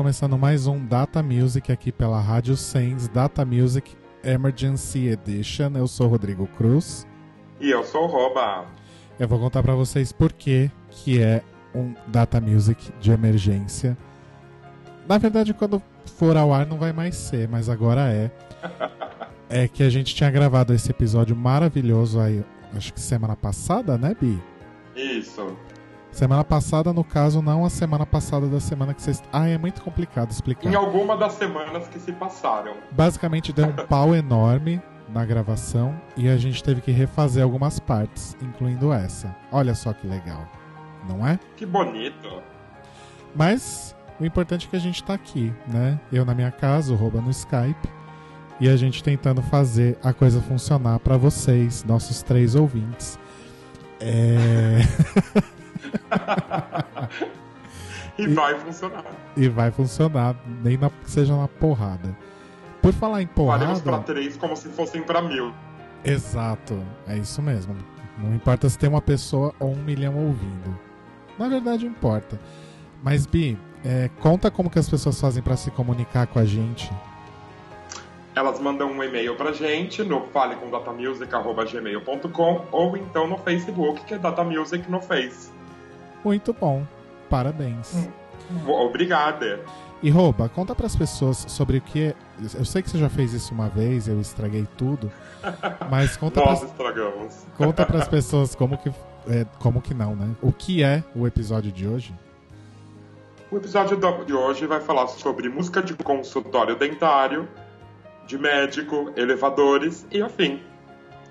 Começando mais um Data Music aqui pela Rádio Sens Data Music Emergency Edition. Eu sou Rodrigo Cruz. E eu sou o Roba. Eu vou contar para vocês por que que é um Data Music de emergência. Na verdade, quando for ao ar não vai mais ser, mas agora é. É que a gente tinha gravado esse episódio maravilhoso aí, acho que semana passada, né, Bi? Isso. Semana passada, no caso, não a semana passada da semana que vocês. Ah, é muito complicado explicar. Em alguma das semanas que se passaram. Basicamente deu um pau enorme na gravação e a gente teve que refazer algumas partes, incluindo essa. Olha só que legal, não é? Que bonito. Mas o importante é que a gente tá aqui, né? Eu na minha casa, o Roba no Skype, e a gente tentando fazer a coisa funcionar para vocês, nossos três ouvintes. É. e vai funcionar. E vai funcionar, nem na, que seja na porrada. Por falar em porrada. Faremos pra três como se fossem pra mil. Exato, é isso mesmo. Não importa se tem uma pessoa ou um milhão ouvindo. Na verdade, importa. Mas, Bi, é, conta como que as pessoas fazem para se comunicar com a gente. Elas mandam um e-mail pra gente no falecomdatamusic.gmail.com ou então no Facebook, que é Datamusic no Face. Muito bom. Parabéns. Hum. Obrigada. E Rouba, conta para as pessoas sobre o que é. Eu sei que você já fez isso uma vez, eu estraguei tudo. Mas conta Nós pras... estragamos. Conta para as pessoas como que é, como que não, né? O que é o episódio de hoje? O episódio de hoje vai falar sobre música de consultório dentário, de médico, elevadores e afim.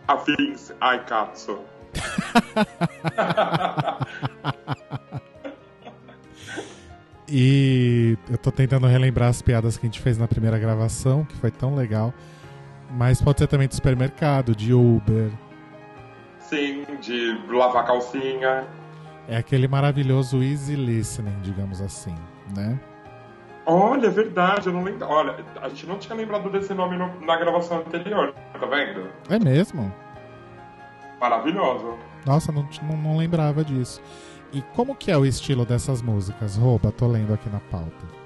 Afins, ai, Katsu. e eu tô tentando relembrar as piadas que a gente fez na primeira gravação, que foi tão legal. Mas pode ser também de supermercado, de Uber. Sim, de lavar calcinha. É aquele maravilhoso easy listening, digamos assim, né? Olha, é verdade, eu não lembro. Olha, a gente não tinha lembrado desse nome no, na gravação anterior, tá vendo? É mesmo? Maravilhoso. Nossa, não, não, não lembrava disso. E como que é o estilo dessas músicas? Rouba, tô lendo aqui na pauta.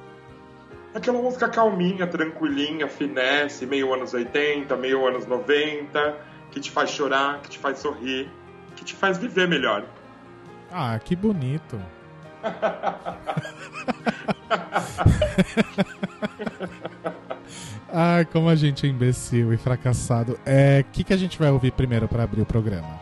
Aquela música calminha, tranquilinha, finesse, meio anos 80, meio anos 90, que te faz chorar, que te faz sorrir, que te faz viver melhor. Ah, que bonito. Ai, como a gente é imbecil e fracassado. É, o que, que a gente vai ouvir primeiro para abrir o programa?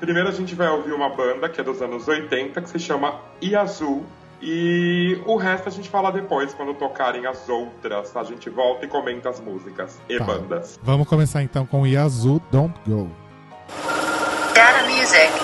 Primeiro a gente vai ouvir uma banda que é dos anos 80, que se chama Iazul. E o resto a gente fala depois, quando tocarem as outras. A gente volta e comenta as músicas e tá. bandas. Vamos começar então com Iazul Don't Go. Data Music.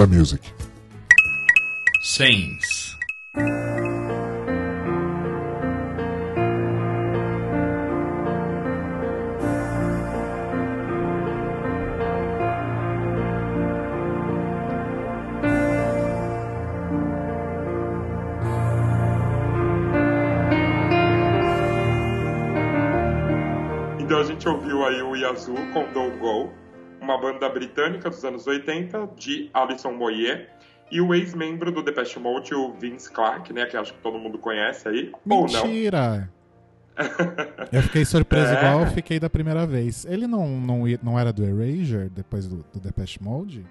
Data Music. Saints. Então a gente ouviu aí o Yazoo com Don't Go, uma banda britânica dos anos 80 de Alison Moyer e o ex-membro do Depeche Mode, o Vince Clarke, né, que acho que todo mundo conhece aí, ou não. Mentira! Eu fiquei surpreso É. igual eu fiquei da primeira vez. Ele não, não, não era do Erasure depois do, do Depeche Mode?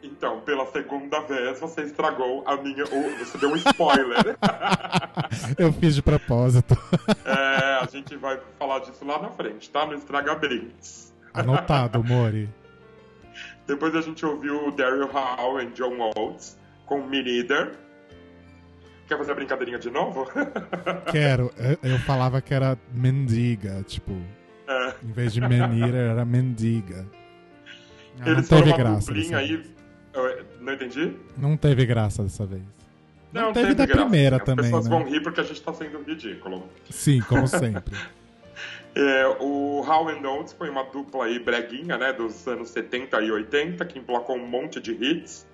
Então, pela segunda vez você estragou a minha, você deu um spoiler. Eu fiz de propósito. É, a gente vai falar disso lá na frente, tá? No Estraga Brinks. Anotado, Mori. Depois a gente ouviu o Daryl Hall e John Oates com Me. Quer fazer a brincadeirinha de novo? Quero. Eu, eu falava que era mendiga, tipo. É. Em vez de menira, era mendiga. Ah, Eles não teve graça. aí. Eu- Não entendi? Não teve graça dessa vez. Não teve da graça. primeira As também, pessoas né? vão rir porque a gente tá sendo ridículo. Sim, como sempre. É, o How and Oates foi uma dupla aí breguinha, né, dos anos 70 e 80, que emplacou um monte de hits.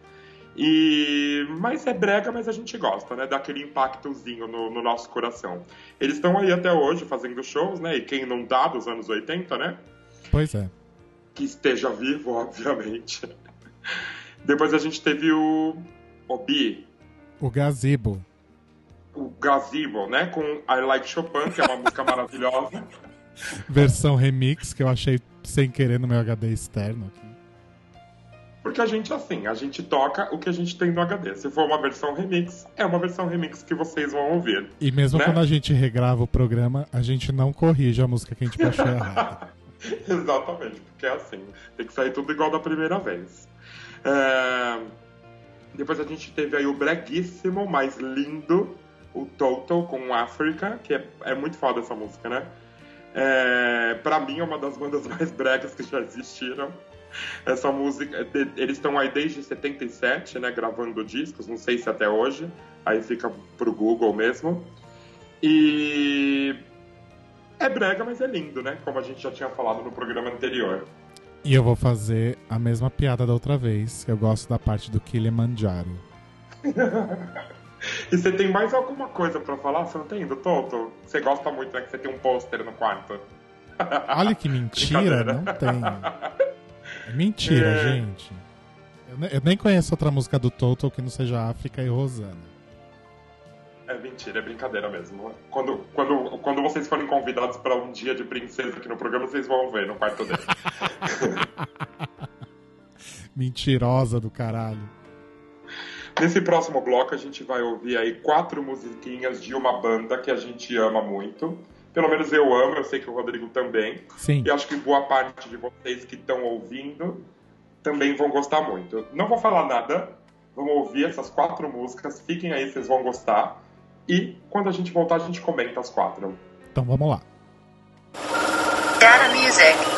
E mas é brega, mas a gente gosta, né, daquele impactozinho no, no nosso coração. Eles estão aí até hoje fazendo shows, né, e quem não dá dos anos 80, né, Pois é. que esteja vivo, obviamente. Depois a gente teve o Obi, O Gazebo. o Gazebo, né, com I Like Chopin, que é uma música maravilhosa. Versão remix que eu achei sem querer no meu HD externo aqui. Porque a gente, assim, a gente toca o que a gente tem no HD. Se for uma versão remix, é uma versão remix que vocês vão ouvir. E mesmo Né? quando a gente regrava o programa, a gente não corrige a música que a gente baixou errada. Exatamente, porque é assim. Tem que sair tudo igual da primeira vez. É, Depois a gente teve aí o breguíssimo, mas lindo, o Total com Africa, que é, é muito foda essa música, né? É... Pra mim é uma das bandas mais bregas que já existiram. Essa música, de- eles estão aí desde 77, né, gravando discos, não sei se até hoje, aí fica pro Google mesmo. E é brega, mas é lindo, né? Como a gente já tinha falado no programa anterior. E eu vou fazer a mesma piada da outra vez. Eu gosto da parte do Kilimanjaro. E você tem mais alguma coisa pra falar? Você não tem do Toto? Você gosta muito, né? Que você tem um pôster no quarto. Olha que mentira, não tem. É mentira, É. gente. Eu, eu nem conheço outra música do Total que não seja África e Rosana. É mentira, é brincadeira mesmo. Quando, quando, quando vocês forem convidados pra um dia de princesa aqui no programa, vocês vão ver no quarto dele. Mentirosa do caralho. Nesse próximo bloco, a gente vai ouvir aí quatro musiquinhas de uma banda que a gente ama muito. Pelo menos eu amo, eu sei que o Rodrigo também. Sim. E acho que boa parte de vocês que estão ouvindo também vão gostar muito. Não vou falar nada, vamos ouvir essas quatro músicas, fiquem aí, vocês vão gostar. E quando a gente voltar, a gente comenta as quatro. Então vamos lá. Data Music.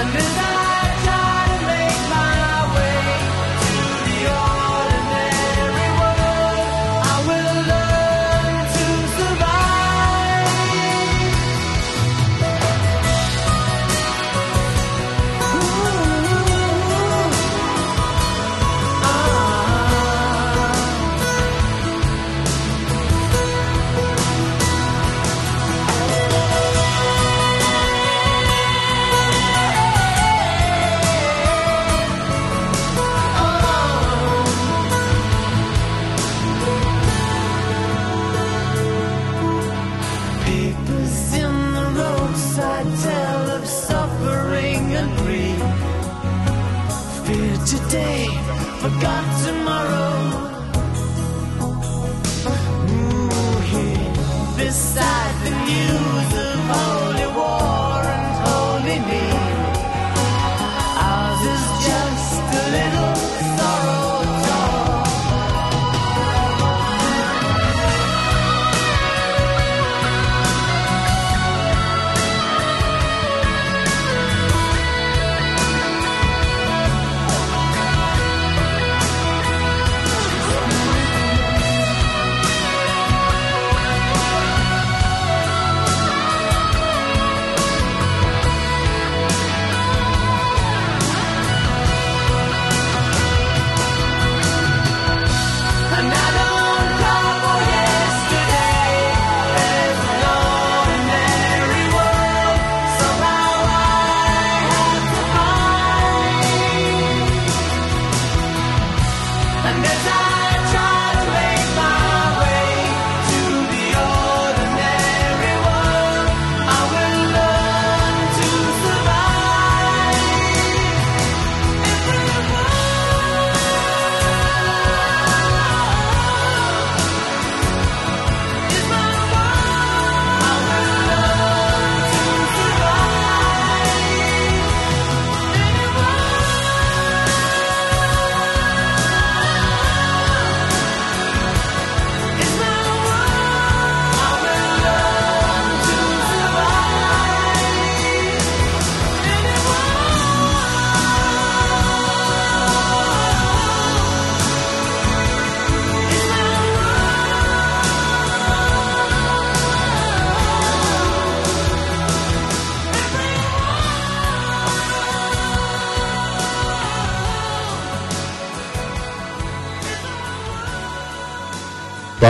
And as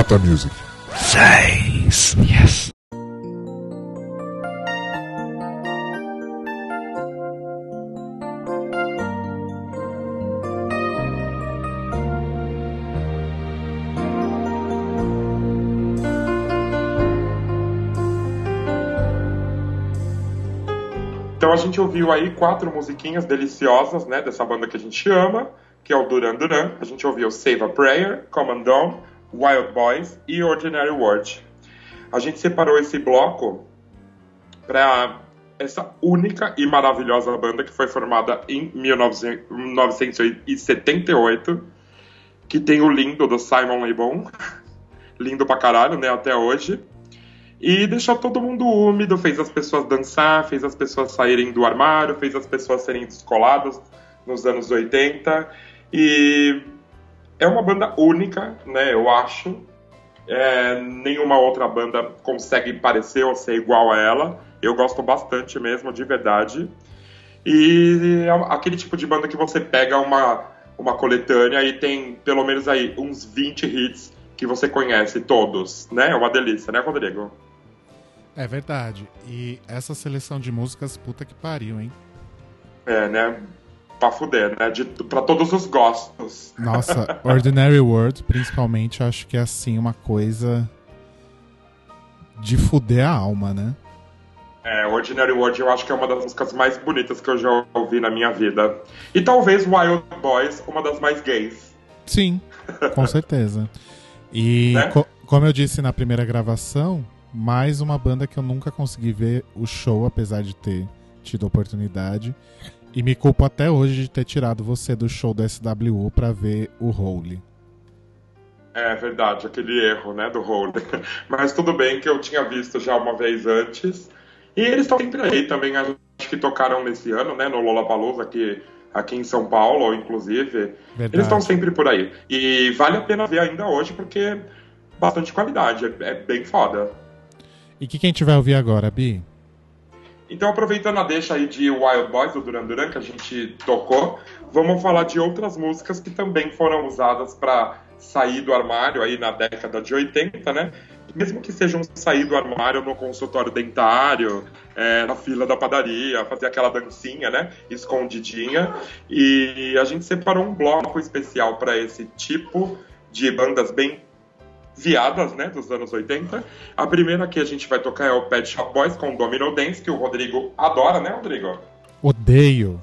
Data Music. Seis. Yes. Então a gente ouviu aí quatro musiquinhas deliciosas, né, dessa banda que a gente ama, que é o Duran Duran. A gente ouviu Save a Prayer, Come and Dawn, Wild Boys e Ordinary World. A gente separou esse bloco para essa única e maravilhosa banda que foi formada em 1978, que tem o lindo do Simon Le Bon, lindo pra caralho, né, até hoje. E deixou todo mundo úmido, fez as pessoas dançar, fez as pessoas saírem do armário, fez as pessoas serem descoladas nos anos 80. E é uma banda única, né, eu acho. É, nenhuma outra banda consegue parecer ou ser igual a ela. Eu gosto bastante mesmo, de verdade. E é aquele tipo de banda que você pega uma, uma coletânea e tem pelo menos aí uns 20 hits que você conhece todos, né? É uma delícia, né, Rodrigo? É verdade. E essa seleção de músicas, puta que pariu, hein? É, né? Pra fuder, né? De, pra todos os gostos. Nossa, Ordinary World, principalmente, acho que é assim uma coisa de fuder a alma, né? É, Ordinary World eu acho que é uma das músicas mais bonitas que eu já ouvi na minha vida. E talvez Wild Boys, uma das mais gays. Sim, com certeza. E Né? co- como eu disse na primeira gravação, mais uma banda que eu nunca consegui ver o show, apesar de ter tido oportunidade. E me culpo até hoje de ter tirado você do show do SWU pra ver o Holy. É verdade, aquele erro, né, do Hole. Mas tudo bem que eu tinha visto já uma vez antes. E eles estão sempre aí também, acho que tocaram nesse ano, né, no Lollapalooza aqui, aqui em São Paulo, inclusive. Verdade. Eles estão sempre por aí. E vale a pena ver ainda hoje, porque bastante qualidade, é, é bem foda. E que quem tiver ouvir agora, Bi? Então, aproveitando a deixa aí de Wild Boys, do Duran Duran, que a gente tocou, vamos falar de outras músicas que também foram usadas para sair do armário aí na década de 80, né? Mesmo que sejam sair do armário no consultório dentário, é, na fila da padaria, fazer aquela dancinha, né? Escondidinha. E a gente separou um bloco especial para esse tipo de bandas bem viadas, né, dos anos 80. A primeira que a gente vai tocar é o Pet Shop Boys com Domino Dance, que o Rodrigo adora, né, Rodrigo? Odeio.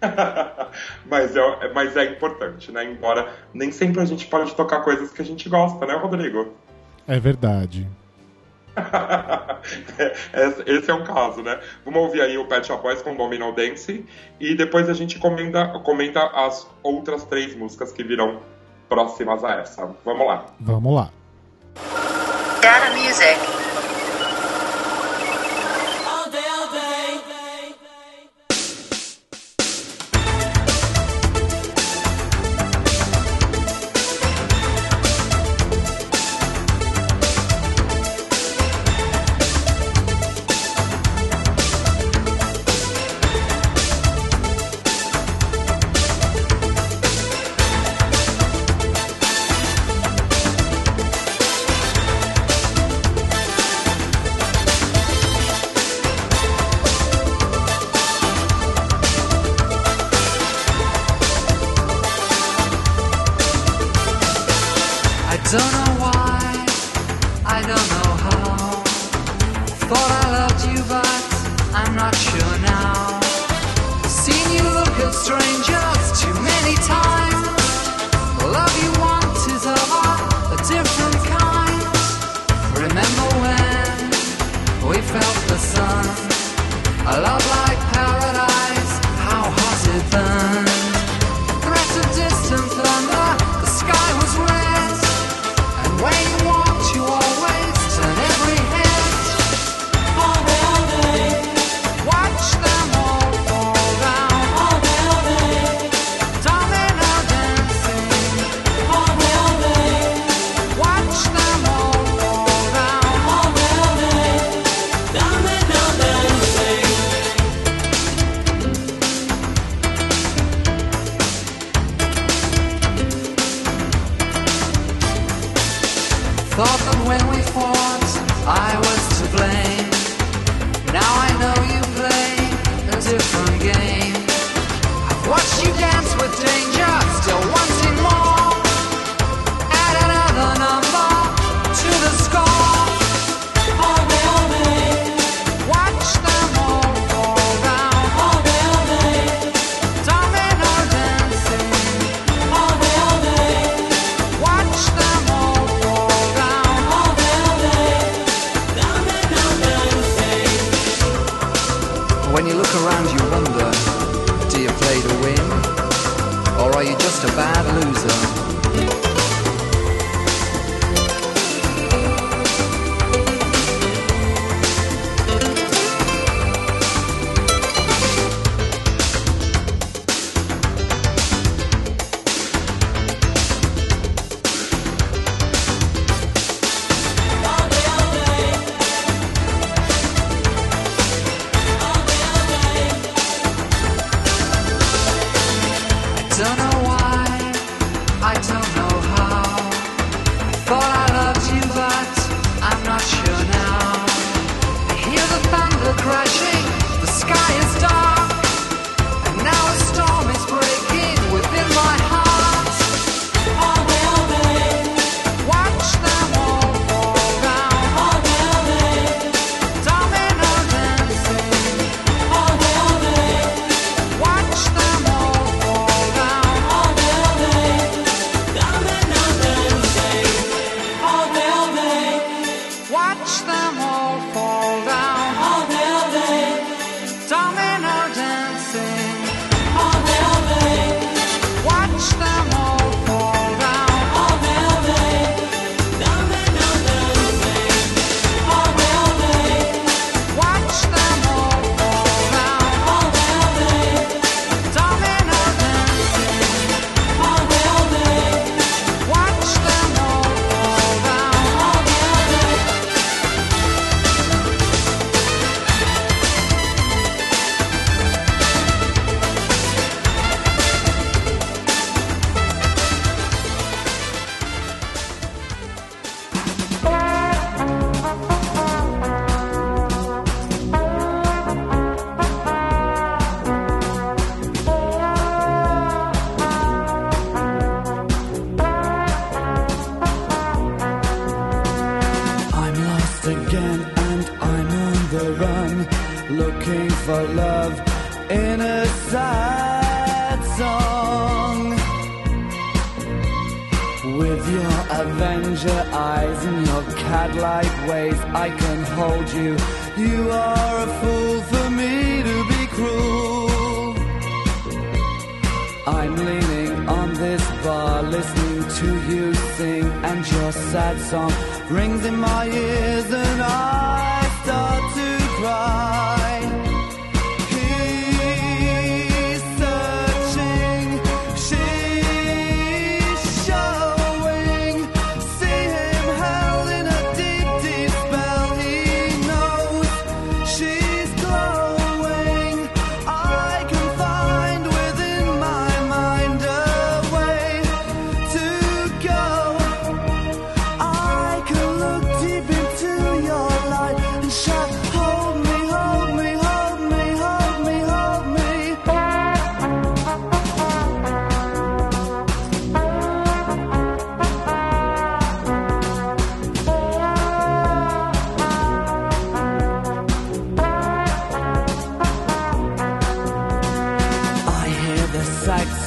mas, é, mas é importante, né? Embora nem sempre a gente pode tocar coisas que a gente gosta, né, Rodrigo? É verdade. É, esse é um caso, né? Vamos ouvir aí o Pet Shop Boys com Domino Dance e depois a gente comenta, comenta as outras três músicas que virão próximas a essa. Vamos lá. Vamos lá. Cara Music.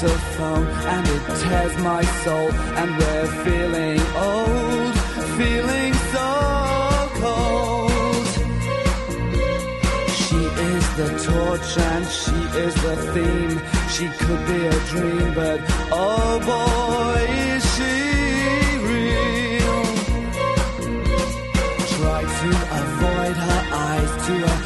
saxophone and it tears my soul and we're feeling old, feeling so cold. She is the torch and she is the theme. She could be a dream, but oh boy, is she real. Try to avoid her eyes to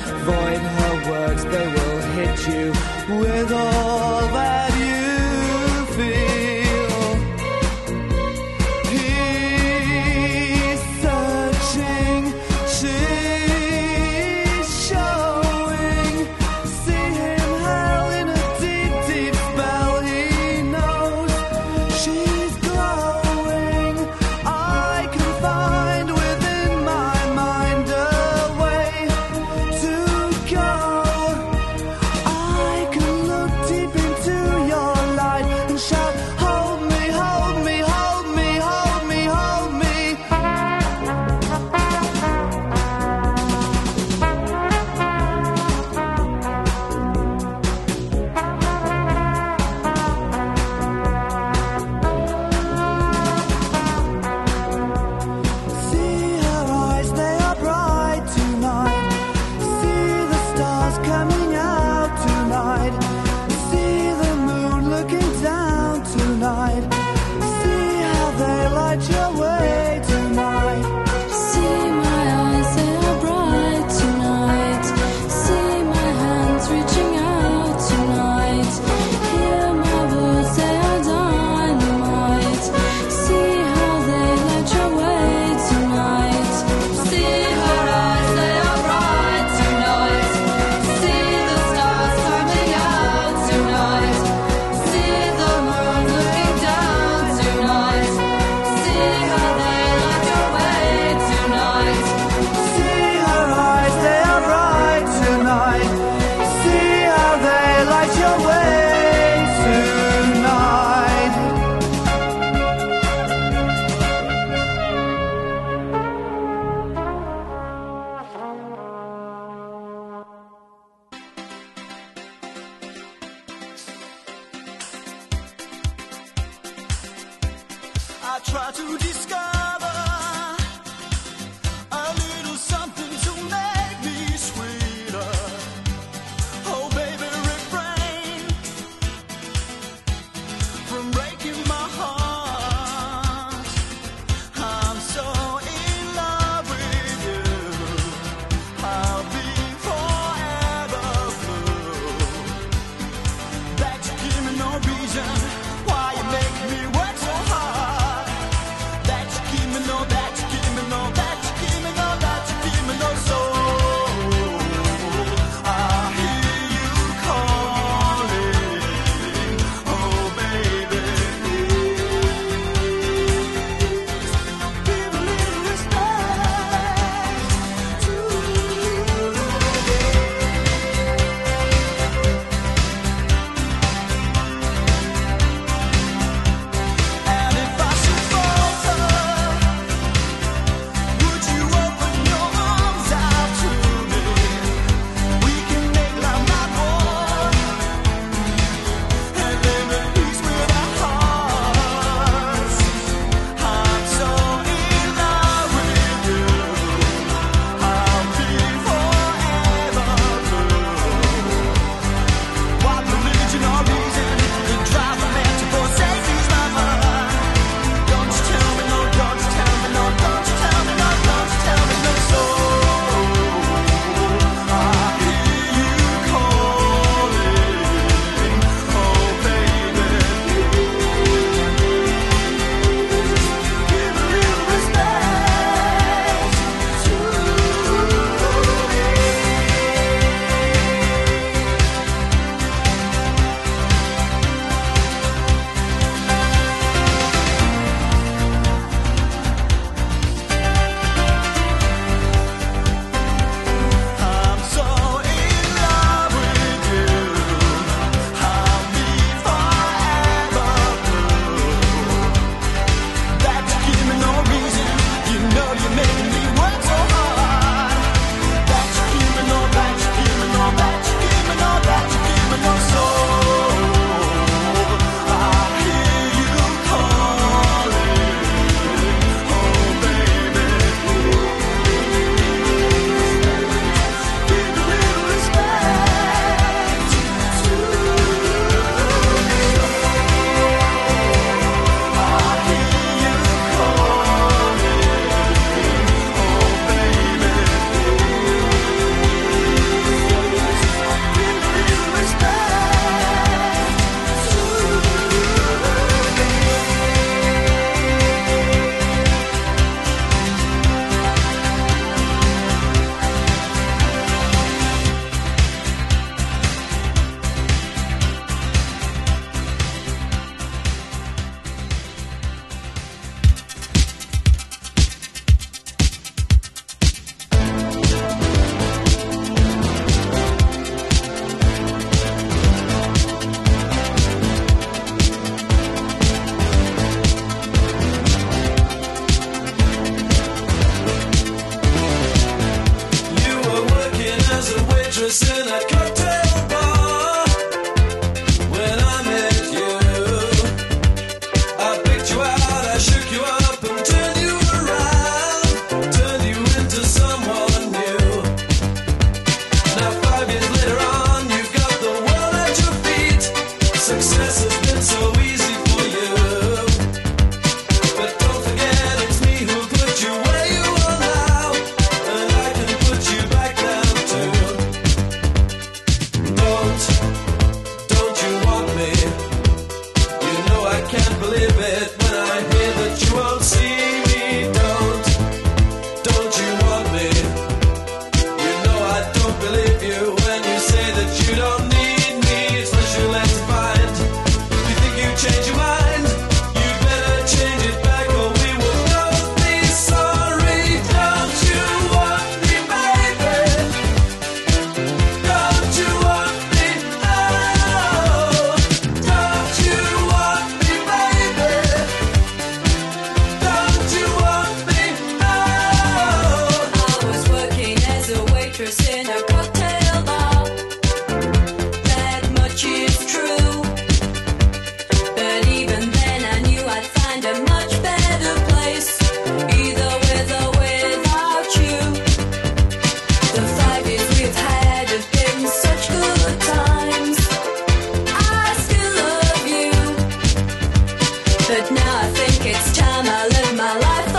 it's time I live my life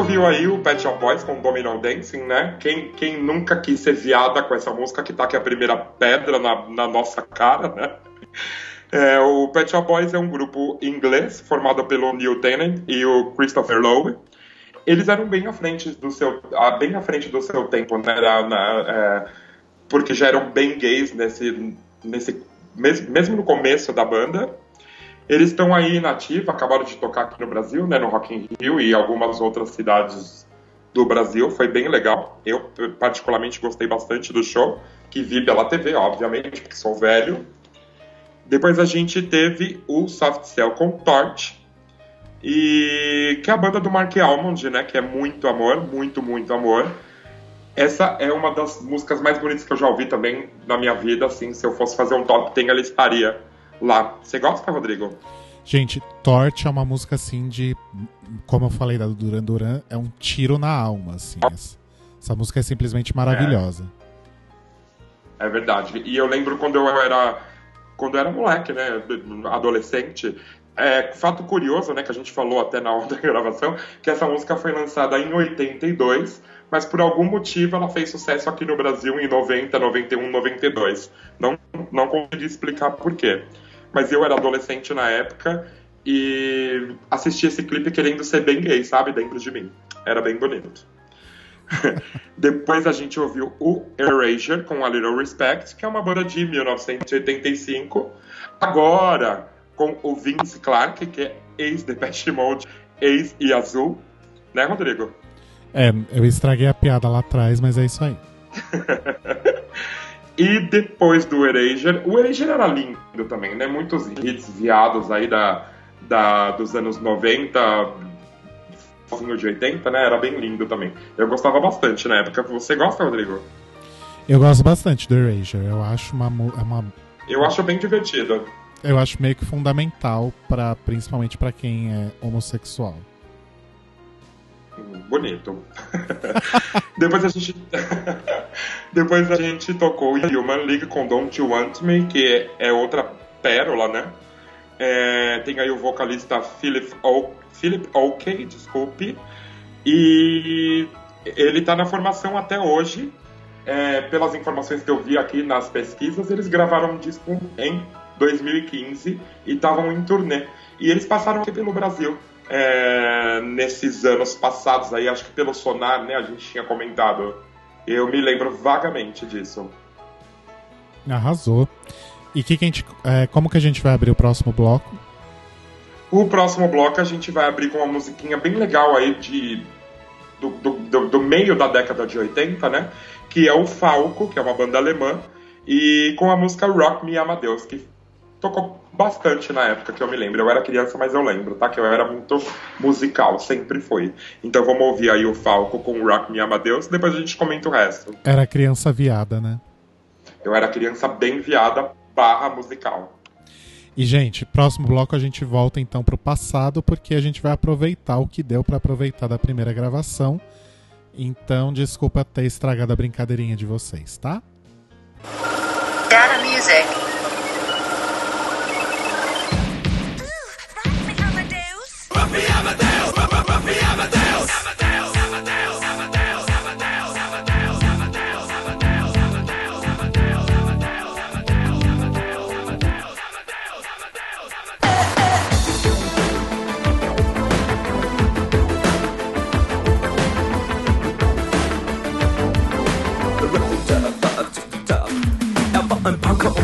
ouviu aí o Pet Shop Boys com Domino Dancing, né? Quem, quem nunca quis ser viada com essa música que tá aqui a primeira pedra na, na nossa cara, né? É, o Pet Shop Boys é um grupo inglês formado pelo Neil Tennant e o Christopher Lowe. Eles eram bem à frente do seu, ah, bem à frente do seu tempo, né? Na- é, porque já eram bem gays nesse, nesse mes- mesmo no começo da banda. Eles estão aí na ativa, acabaram de tocar aqui no Brasil, né, no Rock in Rio e algumas outras cidades do Brasil. Foi bem legal. Eu particularmente gostei bastante do show, que vi pela TV, obviamente, porque sou velho. Depois a gente teve o Soft Cell com Torch, e que é a banda do Mark Almond, né, que é muito amor, muito, muito amor. Essa é uma das músicas mais bonitas que eu já ouvi também na minha vida, assim, se eu fosse fazer um top 10, ela estaria lá. Você gosta, Rodrigo? Gente, Torch é uma música assim de. Como eu falei da do Duran Duran, é um tiro na alma, assim. Essa, essa música é simplesmente maravilhosa. É verdade. E eu lembro quando eu era quando eu era moleque, né, adolescente. É, fato curioso, né, que a gente falou até na hora da gravação, que essa música foi lançada em 82, mas por algum motivo ela fez sucesso aqui no Brasil em 90, 91, 92. Não, não consegui explicar por quê. Mas eu era adolescente na época e assisti esse clipe querendo ser bem gay, sabe, dentro de mim. Era bem bonito. Depois a gente ouviu o Erasure com A Little Respect, que é uma banda de 1985. Agora, com o Vince Clarke, que é ex-Depeche Mode, ex-Yazoo. Né, Rodrigo? É, eu estraguei a piada lá atrás, mas é isso aí. E depois do Erasure, o Erasure era lindo também, né? Muitos hits viados aí da, da, dos anos 90, finzinho de 80, né? Era bem lindo também. Eu gostava bastante na época. Você gosta, Rodrigo? Eu gosto bastante do Erasure. Eu acho uma, é uma Eu acho bem divertido. eu acho meio que fundamental para principalmente pra quem é homossexual. Bonito. Depois a gente. Depois a gente tocou Human League com Don't You Want Me, que é outra pérola, né? É, tem aí o vocalista Philip, o... Philip Oakey, desculpe. E ele tá na formação até hoje. É, pelas informações que eu vi aqui nas pesquisas, eles gravaram um disco em 2015 e estavam em turnê. E eles passaram aqui pelo Brasil é, nesses anos passados aí, acho que pelo Sonar, né? A gente tinha comentado. Eu me lembro vagamente disso. Arrasou. E que que a gente, é, como que a gente vai abrir o próximo bloco? O próximo bloco a gente vai abrir com uma musiquinha bem legal aí de do, do, do- do meio da década de 80, né? Que é o Falco, que é uma banda alemã, e com a música Rock Me Amadeus, que tocou bastante na época que eu me lembro. Eu era criança, mas eu lembro, tá? Que eu era muito musical, sempre foi. Então vamos ouvir aí o Falco com Rock Me Amadeus, depois a gente comenta o resto. Era criança viada, né? Eu era criança bem viada, barra musical. E, gente, próximo bloco a gente volta então pro passado, porque a gente vai aproveitar o que deu pra aproveitar da primeira gravação. Então, desculpa ter estragado a brincadeirinha de vocês, tá? Data Music. me Amadeus. Amadeus.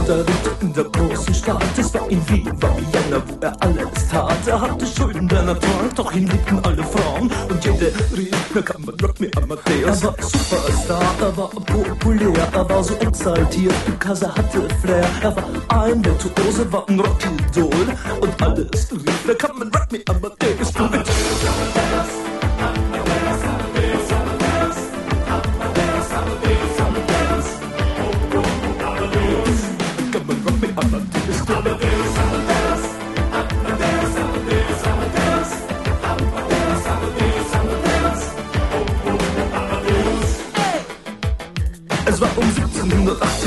Unterrichtet in der großen Stadt. Es war in Wien, war Vienna, wo er alles tat. Er hatte Schulden, der Natur, doch ihn liebten alle Frauen. Und jede rief, na kann man Rock me Amadeus. Er war Superstar, er war populär, er war so exaltiert, because er hatte Flair. Er war ein Virtuose, war ein Rockidol. Und alles rief, na kann man Rock me Amadeus. Come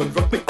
on, rock me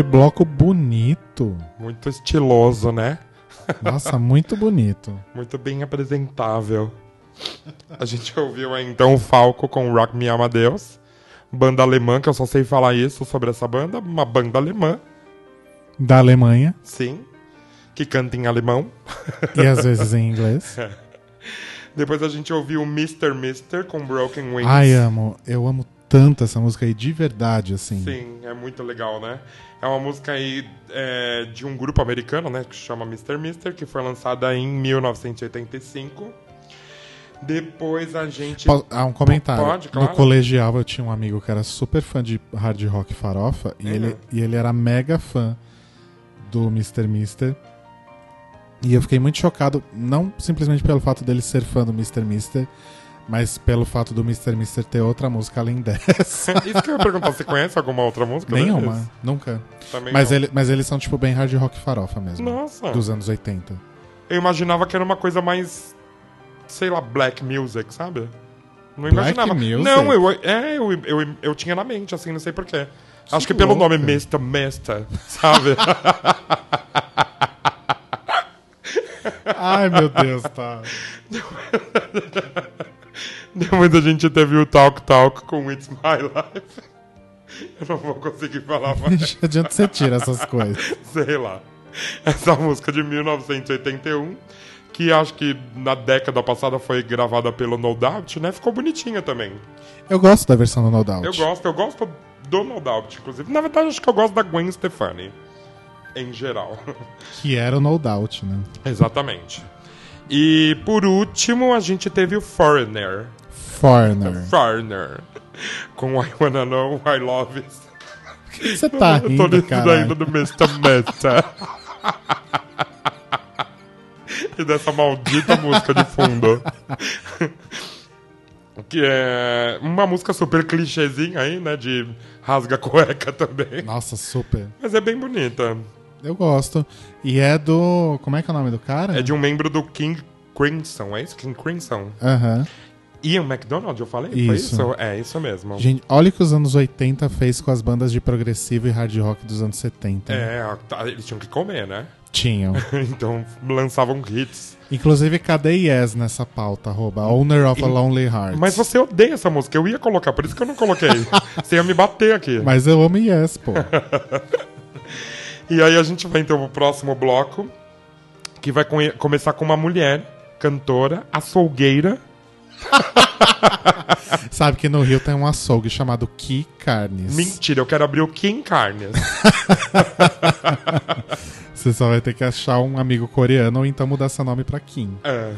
que bloco bonito. Muito estiloso, né? Nossa, muito bonito. Muito bem apresentável. A gente ouviu aí, então o Falco com Rock Me Amadeus. Banda alemã, que eu só sei falar isso sobre essa banda. Uma banda alemã, Da Alemanha sim. Que canta em alemão. e às vezes em inglês. Depois a gente ouviu Mr. Mister com Broken Wings. Ai, amo. Eu amo tanto essa música aí, de verdade, assim. Sim, é muito legal, né? É uma música aí é, de um grupo americano, né? Que chama Mr. Mister, que foi lançada em 1985. Depois a gente. Ah, um comentário. Pode, claro. No colegial eu tinha um amigo que era super fã de hard rock farofa e, É, ele, né? e ele era mega fã do Mr. Mister. E eu fiquei muito chocado, não simplesmente pelo fato dele ser fã do Mr. Mister, mas pelo fato do Mr. Mister ter outra música além dessa. Isso que eu ia perguntar, você conhece alguma outra música? Nenhuma, deles? nunca. Também Mas, não. ele, mas eles são tipo bem hard rock farofa mesmo. Nossa. Dos anos 80. Eu imaginava que era uma coisa mais, sei lá, black music, sabe? Não Black imaginava. music? Não, eu, é, eu, eu, eu tinha na mente, assim, não sei porquê. Acho que pelo nome Mr. Mister, sabe? Ai, meu Deus, tá. Depois a gente teve o Talk Talk com It's My Life. Eu não vou conseguir falar mais. De onde você tira essas coisas? Sei lá. Essa música de 1981, que acho que na década passada foi gravada pelo No Doubt, né? Ficou bonitinha também. Eu gosto da versão do No Doubt. Eu gosto, eu gosto do No Doubt, inclusive. Na verdade, acho que eu gosto da Gwen Stefani. Em geral. Que era o No Doubt, né? Exatamente. E por último, a gente teve o Foreigner. Foreigner. Foreigner. Com I Wanna Know, I Love It. Você tá eu tô rindo, rindo cara. ainda do Mr. Meta. e dessa maldita música de fundo. que é uma música super clichêzinha aí, né? De rasga cueca também. Nossa, super. Mas é bem bonita. Eu gosto. E é do. Como é que é o nome do cara? É de um membro do King Crimson, é isso? King Crimson. Aham. Ian McDonald, eu falei? Foi Isso. isso? É, isso mesmo. Gente, olha o que os anos 80 fez com as bandas de progressivo e hard rock dos anos 70. É, tá, eles tinham que comer, né? Tinham. então lançavam hits. Inclusive, cadê Yes nessa pauta, arroba? Owner of a Lonely Heart. Mas você odeia essa música, eu ia colocar, por isso que eu não coloquei. você ia me bater aqui. Mas eu amo Yes, pô. E aí a gente vai então pro próximo bloco, que vai começar com uma mulher, cantora, açougueira. Sabe que no Rio tem um açougue chamado Ki Carnes. Mentira, eu quero abrir o Kim Carnes. Você só vai ter que achar um amigo coreano ou então mudar seu nome pra Kim. É.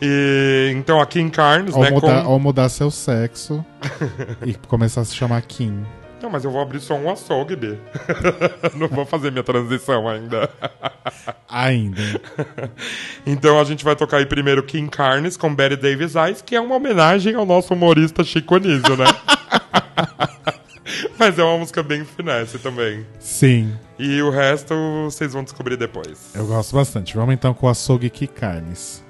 E, então a Kim Carnes, Ou, né? mudar, com- ou mudar seu sexo e começar a se chamar Kim. Não, mas eu vou abrir só um açougue, B. não vou fazer minha transição ainda. Ainda. Então a gente vai tocar aí primeiro Kim Carnes com Betty Davis Eyes, que é uma homenagem ao nosso humorista Chico Anísio, né? Mas é uma música bem finesse também. Sim, E o resto vocês vão descobrir depois. eu gosto bastante. Vamos então com o açougue Ki Carnes.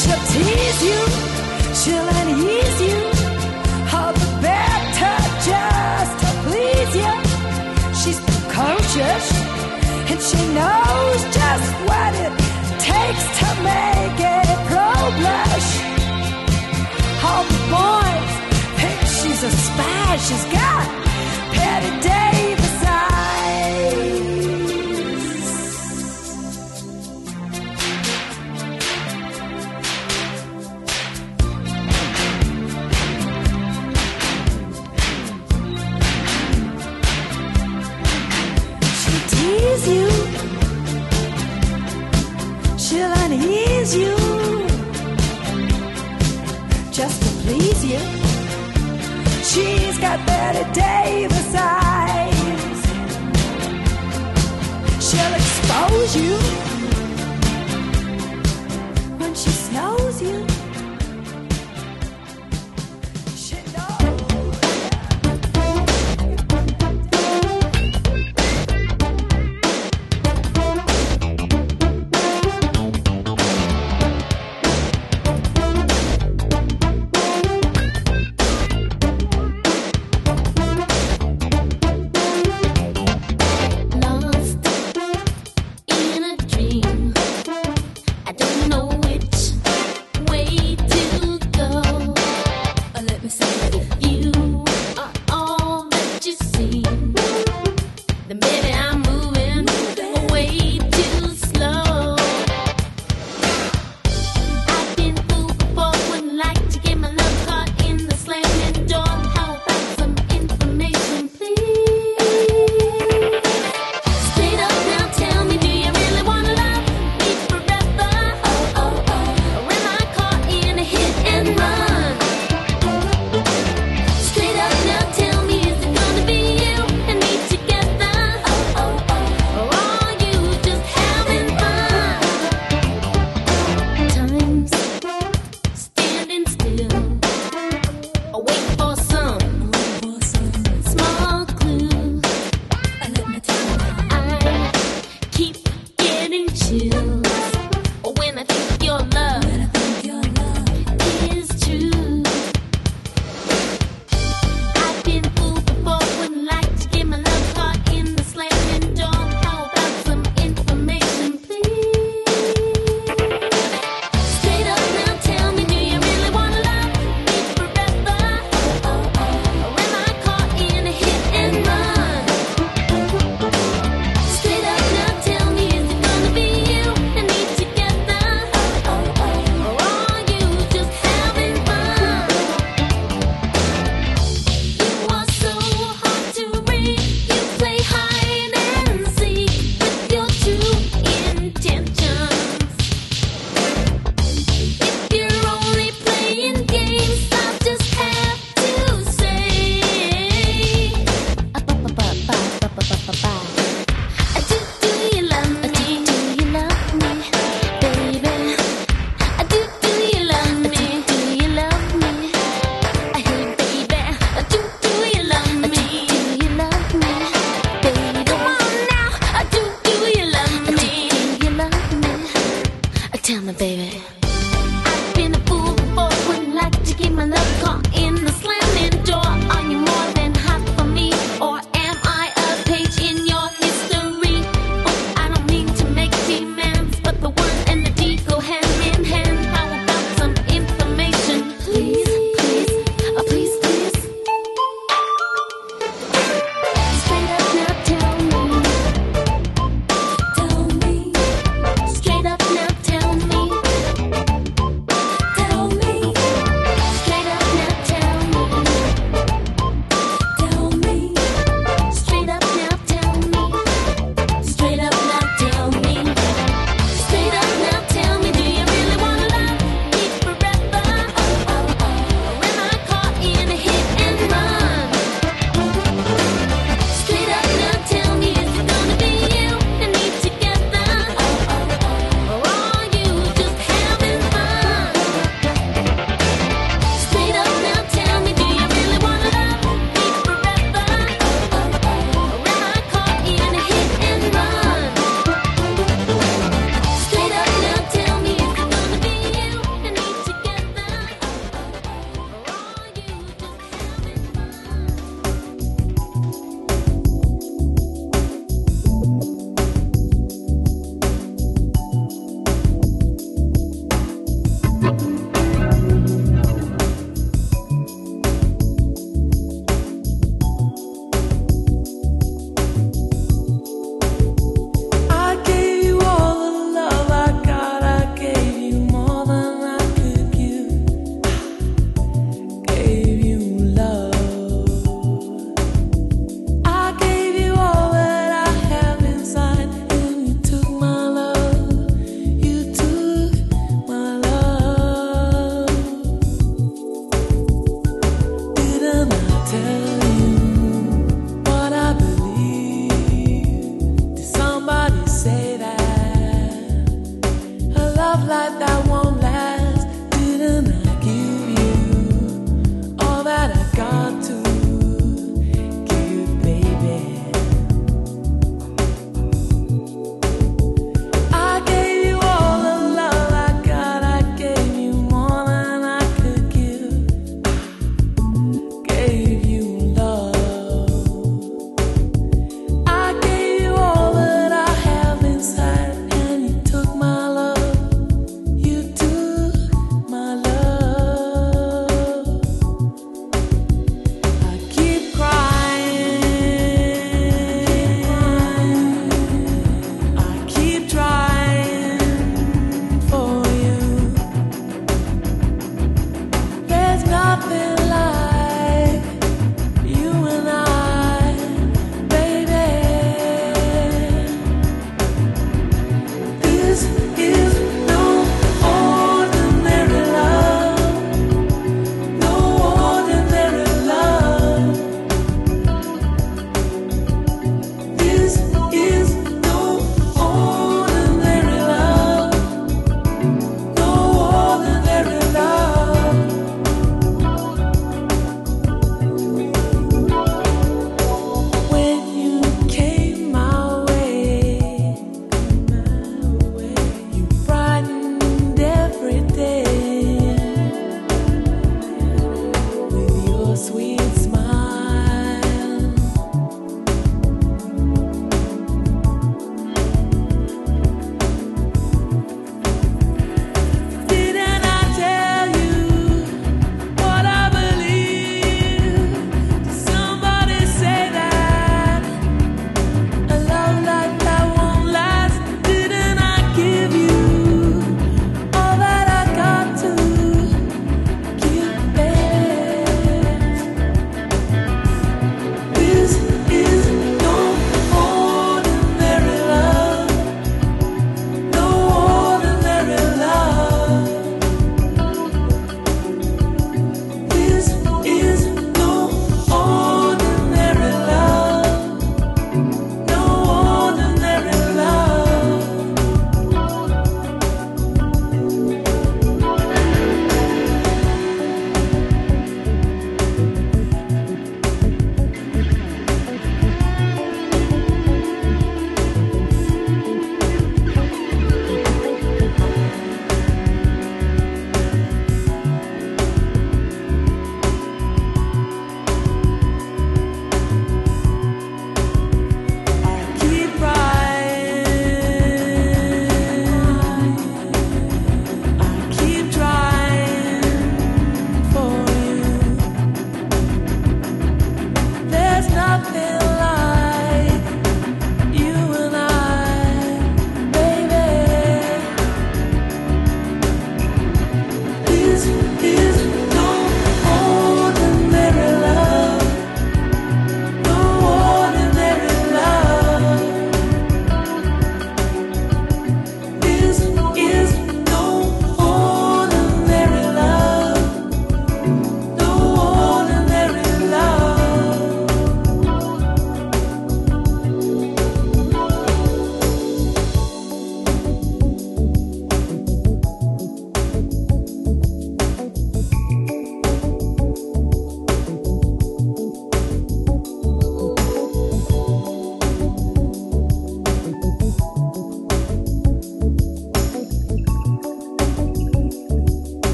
She'll tease you, she'll unease you. All the better just to please you. She's precocious, and she knows just what it takes to make a pro blush. All the boys think she's a spy. She's got Patty Davis eyes. You. She's got Betty Davis eyes. She'll expose you. When she snows you.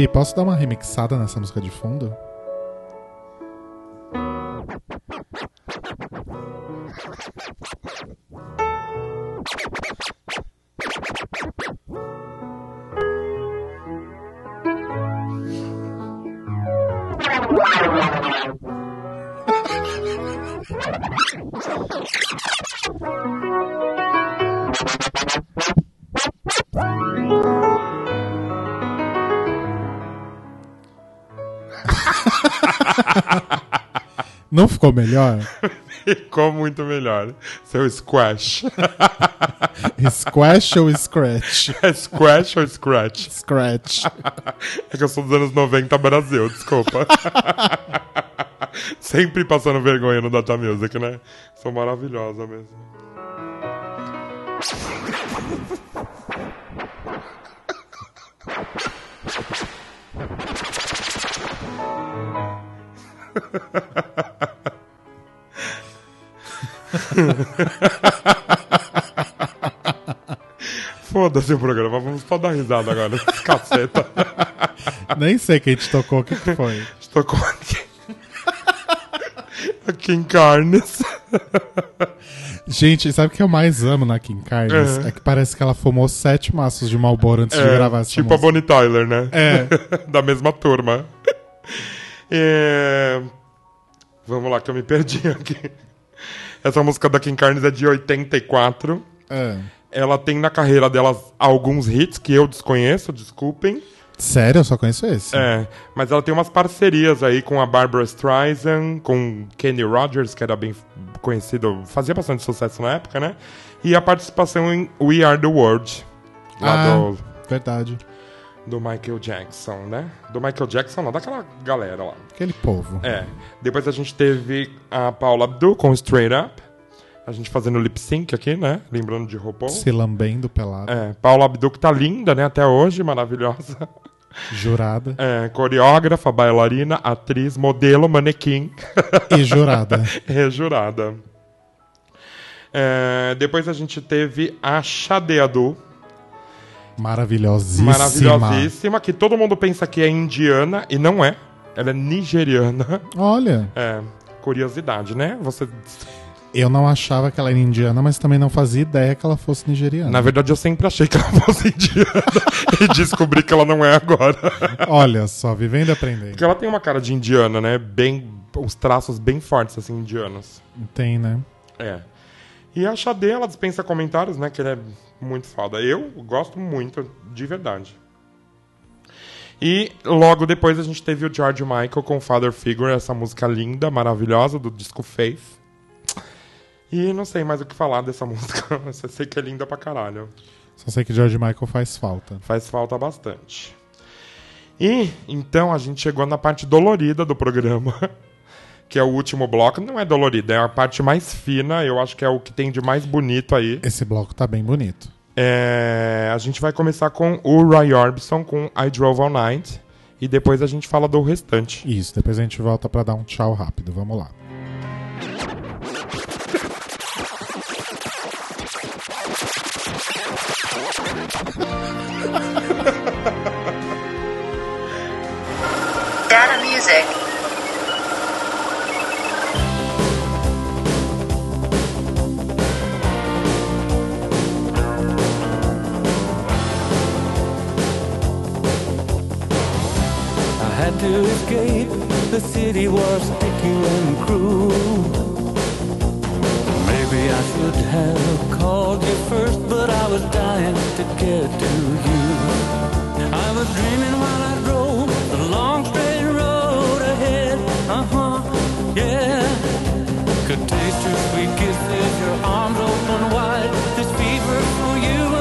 Bi, posso dar uma remixada nessa música de fundo? Ficou melhor? Ficou muito melhor. Seu squash. Squash ou Scratch? É squash ou scratch? Scratch. É que eu sou dos anos 90 Brasil, desculpa. Sempre passando vergonha no Data Music, né? Sou maravilhosa mesmo. Foda-se o programa, vamos só dar risada agora. Caceta. Nem sei quem te tocou, o que, que foi? Estou com aqui. Aqui em carnes. Gente, sabe o que eu mais amo na Kim Carnes? É. É. que parece que ela fumou sete maços de Malboro antes de É, gravar essa tipo a música. Bonnie Tyler, né? É. da mesma turma. É, Vamos lá, que eu me perdi aqui. Essa música da Kim Carnes é de 84. É. Ela tem na carreira dela alguns hits que eu desconheço, desculpem. Sério, eu só conheço esse. É, mas ela tem umas parcerias aí com a Barbara Streisand, com Kenny Rogers, que era bem conhecido, fazia bastante sucesso na época, né? E a participação em We Are the World, lá Ah, do, verdade. Do Michael Jackson, né? Do Michael Jackson, não, daquela galera lá. Aquele povo. É. Depois a gente teve a Paula Abdul com Straight Up. A gente fazendo lip sync aqui, né? Lembrando de RuPaul. Se lambendo pelado. É, Paula Abdul que tá linda, né? Até hoje, maravilhosa. Jurada. É, coreógrafa, bailarina, atriz, modelo, manequim. E jurada. é, jurada. É, depois a gente teve a Shadeadu, Maravilhosíssima. maravilhosíssima, que todo mundo pensa que é indiana e não é. Ela é nigeriana. Olha, É, curiosidade, né? Você eu não achava que ela era indiana, mas também não fazia ideia que ela fosse nigeriana. Na verdade, eu sempre achei que ela fosse indiana e descobri que ela não é agora. Olha só, vivendo e aprendendo. Porque ela tem uma cara de indiana, né? Bem, os traços bem fortes, assim, indianos. Tem, né? É. E a Xadê, ela dispensa comentários, né? Que ele é muito foda. Eu gosto muito, de verdade. E logo depois a gente teve o George Michael com Father Figure, essa música linda, maravilhosa, do disco Faith. E não sei mais o que falar dessa música. Eu só sei que é linda pra caralho. Só sei que George Michael faz falta. Faz falta bastante. E então a gente chegou na parte dolorida do programa, que é o último bloco. Não é dolorida, é a parte mais fina, eu acho que é o que tem de mais bonito aí. Esse bloco tá bem bonito. É, a gente vai começar com o Roy Orbison com I Drove All Night. E depois a gente fala do restante. Isso, depois a gente volta pra dar um tchau rápido. Vamos lá. The city was sticky and cruel. Maybe I should have called you first, but I was dying to get to you. I was dreaming while I drove the long straight road ahead. Uh huh, yeah. Could taste your sweet kisses, your arms open wide. This fever for you.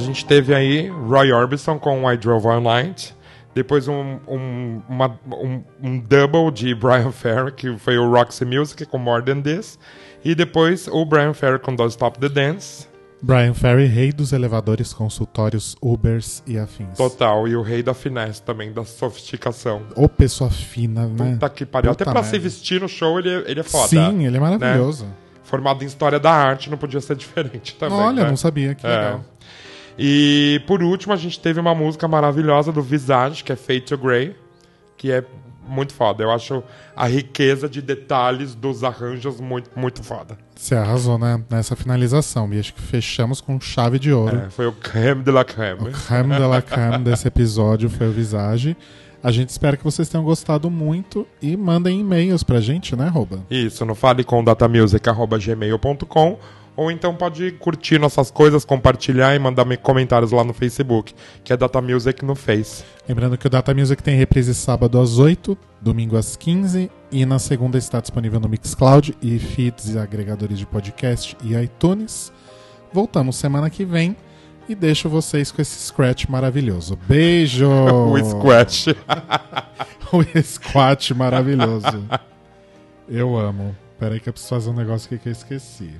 Gente teve aí Roy Orbison com I Drove All Night. Depois um, um, uma- um- um double de Brian Ferry, que foi o Roxy Music com More Than This. E depois o Brian Ferry com Don't Stop the Dance. Brian Ferry, rei dos elevadores, consultórios, Ubers e afins. Total. E o rei da finesse também, da sofisticação. Ô, pessoa fina, né? Puta que pariu. Puta Até pra se merda. vestir no show, ele, é- ele é foda. Sim, ele é maravilhoso. né? Formado em História da Arte, não podia ser diferente também. Olha, né? não sabia, que É. legal. E por último, a gente teve uma música maravilhosa do Visage, que é Fade to Grey, que é muito foda. Eu acho a riqueza de detalhes dos arranjos muito, muito foda. Você arrasou né, nessa finalização. E acho que fechamos com chave de ouro. É, foi o creme de la creme. creme de la creme desse episódio foi o Visage. A gente espera que vocês tenham gostado muito e mandem e-mails pra gente, né, Roba? Isso, no faleconDatamusic.gmail.com ou então pode curtir nossas coisas, compartilhar e mandar me- comentários lá no Facebook, que é Data Music no Face. Lembrando que o Data Music tem reprise sábado às 8, domingo às 15 e na segunda está disponível no Mixcloud e feeds e agregadores de podcast e iTunes. Voltamos semana que vem e deixo vocês com esse scratch maravilhoso. Beijo! o Squash. o squat maravilhoso. Eu amo. Peraí que eu preciso fazer um negócio aqui que eu esqueci.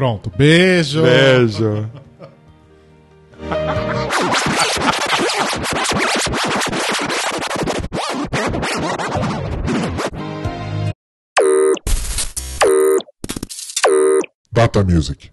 Pronto, beijo! Beijo. Data Music.